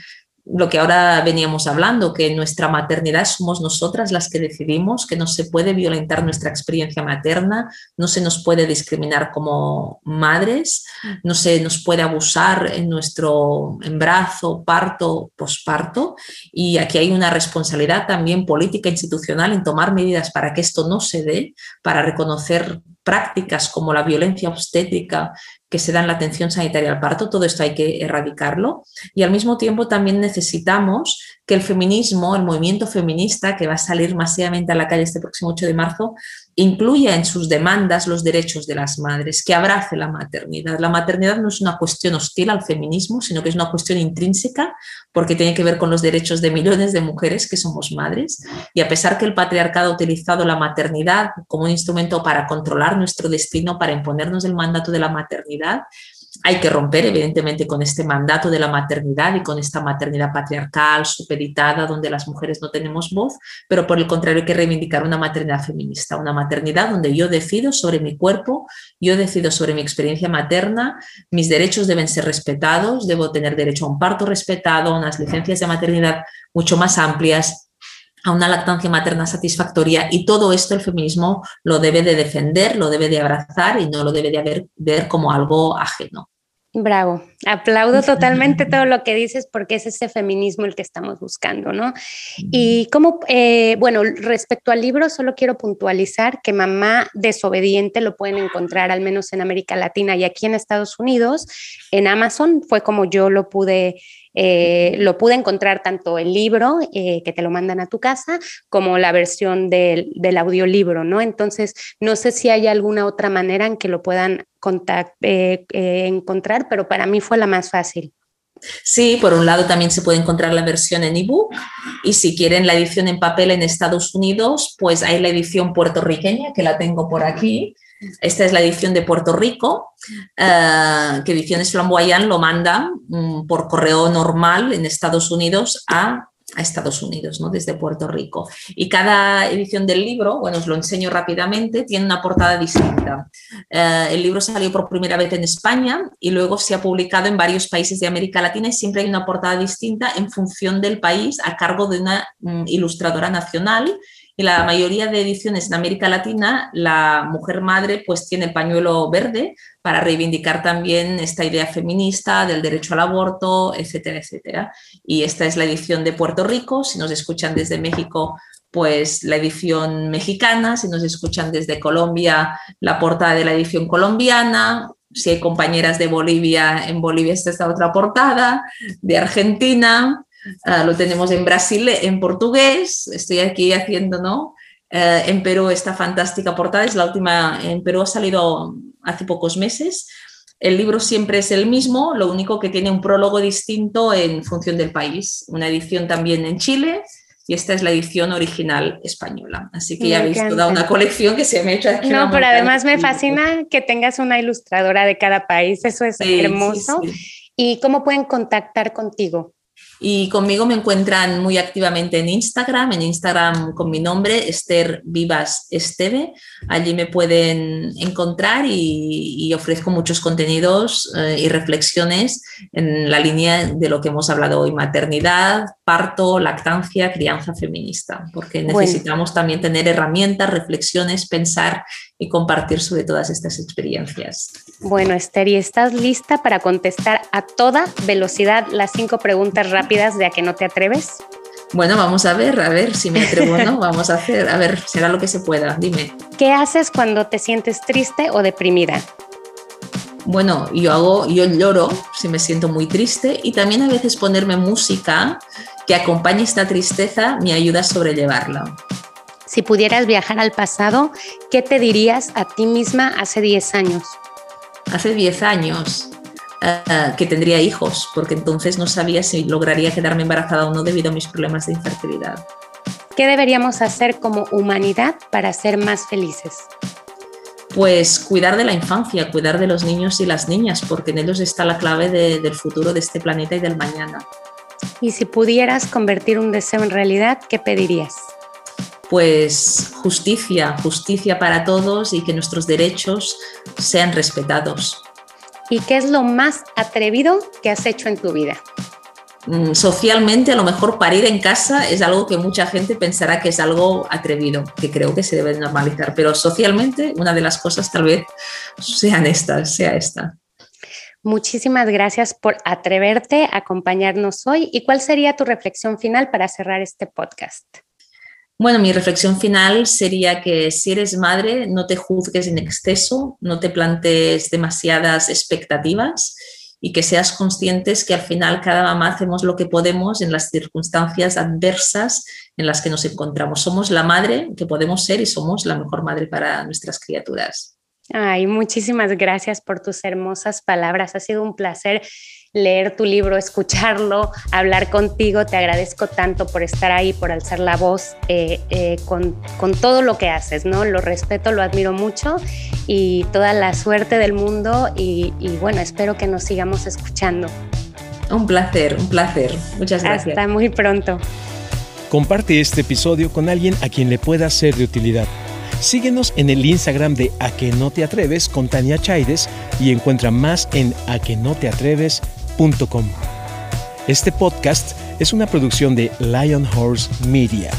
lo que ahora veníamos hablando, que nuestra maternidad somos nosotras las que decidimos, que no se puede violentar nuestra experiencia materna, no se nos puede discriminar como madres, no se nos puede abusar en nuestro embarazo, parto, posparto. Y aquí hay una responsabilidad también política institucional en tomar medidas para que esto no se dé, para reconocer prácticas como la violencia obstétrica que se da en la atención sanitaria al parto, todo esto hay que erradicarlo. Y al mismo tiempo también necesitamos que el feminismo, el movimiento feminista que va a salir masivamente a la calle este próximo 8 de marzo, incluya en sus demandas los derechos de las madres, que abrace la maternidad. La maternidad no es una cuestión hostil al feminismo, sino que es una cuestión intrínseca porque tiene que ver con los derechos de millones de mujeres que somos madres. Y a pesar que el patriarcado ha utilizado la maternidad como un instrumento para controlar nuestro destino, para imponernos el mandato de la maternidad, hay que romper, evidentemente, con este mandato de la maternidad y con esta maternidad patriarcal, supeditada, donde las mujeres no tenemos voz, pero por el contrario hay que reivindicar una maternidad feminista, una maternidad donde yo decido sobre mi cuerpo, yo decido sobre mi experiencia materna, mis derechos deben ser respetados, debo tener derecho a un parto respetado, a unas licencias de maternidad mucho más amplias, a una lactancia materna satisfactoria y todo esto el feminismo lo debe de defender, lo debe de abrazar y no lo debe de ver como algo ajeno. Bravo, aplaudo totalmente todo lo que dices porque es ese feminismo el que estamos buscando, ¿no? Y como, eh, bueno, respecto al libro, solo quiero puntualizar que Mamá Desobediente lo pueden encontrar al menos en América Latina y aquí en Estados Unidos, en Amazon, fue como yo lo pude eh, lo pude encontrar tanto el libro, eh, que te lo mandan a tu casa, como la versión del, audiolibro, ¿no? Entonces, no sé si hay alguna otra manera en que lo puedan eh, encontrar, pero para mí fue la más fácil. Sí, por un lado también se puede encontrar la versión en ebook y si quieren la edición en papel en Estados Unidos, pues hay la edición puertorriqueña que la tengo por aquí, esta es la edición de Puerto Rico, eh, que Ediciones Flamboyant lo manda mm, por correo normal en Estados Unidos a, Estados Unidos, ¿no? desde Puerto Rico. Y cada edición del libro, bueno, os lo enseño rápidamente, tiene una portada distinta. Eh, el libro salió por primera vez en España y luego se ha publicado en varios países de América Latina y siempre hay una portada distinta en función del país a cargo de una mm, ilustradora nacional y la mayoría de ediciones en América Latina, la mujer madre pues tiene el pañuelo verde para reivindicar también esta idea feminista del derecho al aborto, etcétera, etcétera. Y esta es la edición de Puerto Rico. Si nos escuchan desde México, pues la edición mexicana. Si nos escuchan desde Colombia, la portada de la edición colombiana. Si hay compañeras de Bolivia, en Bolivia está esta otra portada, de Argentina, Ah, lo tenemos en Brasil, en portugués, estoy aquí haciendo, ¿no? Eh, en Perú esta fantástica portada, es la última, en Perú ha salido hace pocos meses. El libro siempre es el mismo, lo único que tiene un prólogo distinto en función del país. Una edición también en Chile, y esta es la edición original española. Así que ya habéis toda una colección que se me ha hecho aquí. No, pero además me fascina que tengas una ilustradora de cada país, eso es hermoso. ¿Y cómo pueden contactar contigo? Y conmigo me encuentran muy activamente en Instagram, en Instagram con mi nombre, Esther Vivas Esteve. Allí me pueden encontrar y, ofrezco muchos contenidos eh, y reflexiones en la línea de lo que hemos hablado hoy, maternidad, parto, lactancia, crianza feminista, porque necesitamos también tener herramientas, reflexiones, pensar y compartir sobre todas estas experiencias. Bueno, Esther, ¿y estás lista para contestar a toda velocidad las cinco preguntas rápidas de a que no te atreves? Bueno, vamos a ver, a ver si me atrevo o no. Vamos a hacer, a ver, será lo que se pueda. Dime. ¿Qué haces cuando te sientes triste o deprimida? Bueno, yo hago, yo lloro si me siento muy triste y también a veces ponerme música que acompañe esta tristeza me ayuda a sobrellevarla. Si pudieras viajar al pasado, ¿qué te dirías a ti misma hace 10 años? Hace 10 años eh, que tendría hijos, porque entonces no sabía si lograría quedarme embarazada o no debido a mis problemas de infertilidad. ¿Qué deberíamos hacer como humanidad para ser más felices? Pues cuidar de la infancia, cuidar de los niños y las niñas, porque en ellos está la clave del futuro de este planeta y del mañana. Y si pudieras convertir un deseo en realidad, ¿qué pedirías? Pues justicia, justicia para todos y que nuestros derechos sean respetados. ¿Y qué es lo más atrevido que has hecho en tu vida? Mm, socialmente, a lo mejor parir en casa es algo que mucha gente pensará que es algo atrevido, que creo que se debe normalizar, pero socialmente una de las cosas tal vez sean estas, sea esta. Muchísimas gracias por atreverte a acompañarnos hoy. ¿Y cuál sería tu reflexión final para cerrar este podcast? Bueno, mi reflexión final sería que si eres madre, no te juzgues en exceso, no te plantees demasiadas expectativas y que seas conscientes que al final cada mamá hacemos lo que podemos en las circunstancias adversas en las que nos encontramos. Somos la madre que podemos ser y somos la mejor madre para nuestras criaturas. Ay, muchísimas gracias por tus hermosas palabras. Ha sido un placer leer tu libro, escucharlo, hablar contigo. Te agradezco tanto por estar ahí, por alzar la voz eh, eh, con, todo lo que haces, ¿no? Lo respeto, lo admiro mucho y toda la suerte del mundo y, y bueno, espero que nos sigamos escuchando. Un placer, un placer. Muchas gracias. Hasta muy pronto. Comparte este episodio con alguien a quien le pueda ser de utilidad. Síguenos en el Instagram de A que no te atreves con Tania Chaides y encuentra más en aquenoteatreves.com. Este podcast es una producción de Lion Horse Media.